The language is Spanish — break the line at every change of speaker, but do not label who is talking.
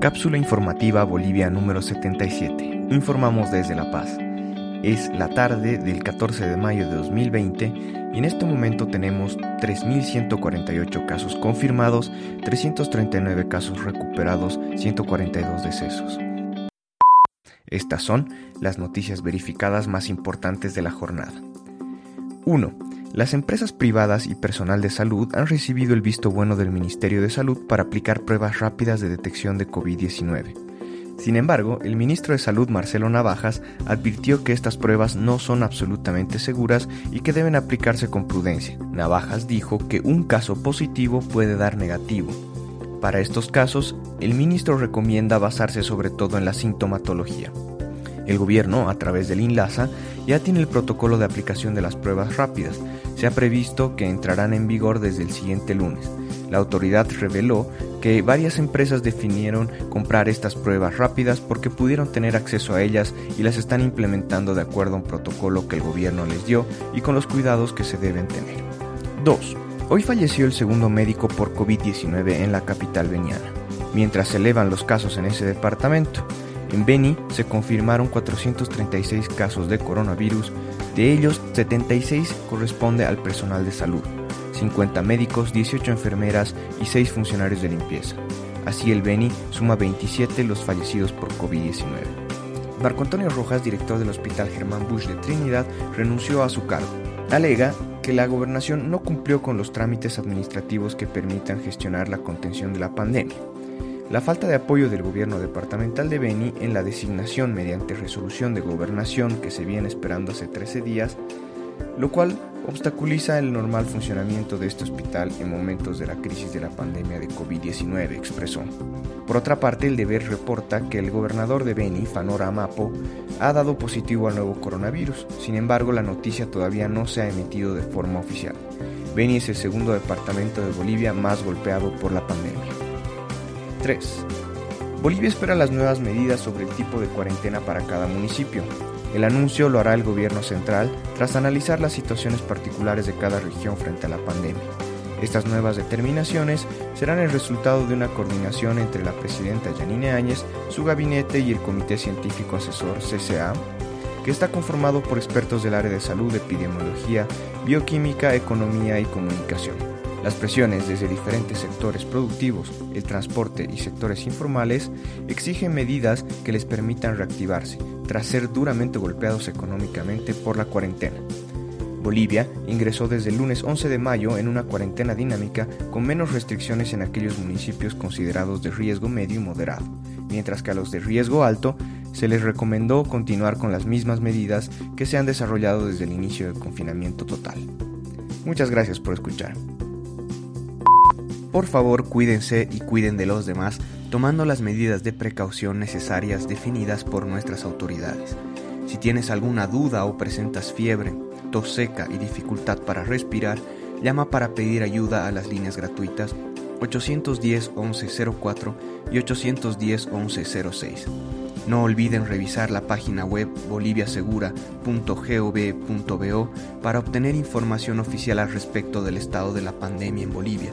Cápsula informativa Bolivia número 77. Informamos desde La Paz. Es la tarde del 14 de mayo de 2020 y en este momento tenemos 3.148 casos confirmados, 339 casos recuperados, 142 decesos. Estas son las noticias verificadas más importantes de la jornada. 1. Las empresas privadas y personal de salud han recibido el visto bueno del Ministerio de Salud para aplicar pruebas rápidas de detección de COVID-19. Sin embargo, el ministro de Salud Marcelo Navajas advirtió que estas pruebas no son absolutamente seguras y que deben aplicarse con prudencia. Navajas dijo que un caso positivo puede dar negativo. Para estos casos, el ministro recomienda basarse sobre todo en la sintomatología. El gobierno, a través del INLASA, ya tiene el protocolo de aplicación de las pruebas rápidas. Se ha previsto que entrarán en vigor desde el siguiente lunes. La autoridad reveló que varias empresas definieron comprar estas pruebas rápidas porque pudieron tener acceso a ellas y las están implementando de acuerdo a un protocolo que el gobierno les dio y con los cuidados que se deben tener. 2. Hoy falleció el segundo médico por COVID-19 en la capital veniana, mientras se elevan los casos en ese departamento. En Beni se confirmaron 436 casos de coronavirus, de ellos 76 corresponde al personal de salud, 50 médicos, 18 enfermeras y 6 funcionarios de limpieza. Así el Beni suma 27 los fallecidos por COVID-19. Marco Antonio Rojas, director del Hospital Germán Bush de Trinidad, renunció a su cargo. Alega que la gobernación no cumplió con los trámites administrativos que permitan gestionar la contención de la pandemia la falta de apoyo del gobierno departamental de Beni en la designación mediante resolución de gobernación que se viene esperando hace 13 días, lo cual obstaculiza el normal funcionamiento de este hospital en momentos de la crisis de la pandemia de COVID-19, expresó. Por otra parte, el deber reporta que el gobernador de Beni, Fanora Amapo, ha dado positivo al nuevo coronavirus. Sin embargo, la noticia todavía no se ha emitido de forma oficial. Beni es el segundo departamento de Bolivia más golpeado por la pandemia. 3. Bolivia espera las nuevas medidas sobre el tipo de cuarentena para cada municipio. El anuncio lo hará el gobierno central tras analizar las situaciones particulares de cada región frente a la pandemia. Estas nuevas determinaciones serán el resultado de una coordinación entre la presidenta Yanine Áñez, su gabinete y el Comité Científico Asesor CCA, que está conformado por expertos del área de salud, epidemiología, bioquímica, economía y comunicación. Las presiones desde diferentes sectores productivos, el transporte y sectores informales exigen medidas que les permitan reactivarse tras ser duramente golpeados económicamente por la cuarentena. Bolivia ingresó desde el lunes 11 de mayo en una cuarentena dinámica con menos restricciones en aquellos municipios considerados de riesgo medio y moderado, mientras que a los de riesgo alto se les recomendó continuar con las mismas medidas que se han desarrollado desde el inicio del confinamiento total. Muchas gracias por escuchar. Por favor, cuídense y cuiden de los demás, tomando las medidas de precaución necesarias definidas por nuestras autoridades. Si tienes alguna duda o presentas fiebre, tos seca y dificultad para respirar, llama para pedir ayuda a las líneas gratuitas 810 1104 y 810 1106. No olviden revisar la página web boliviasegura.gov.bo para obtener información oficial al respecto del estado de la pandemia en Bolivia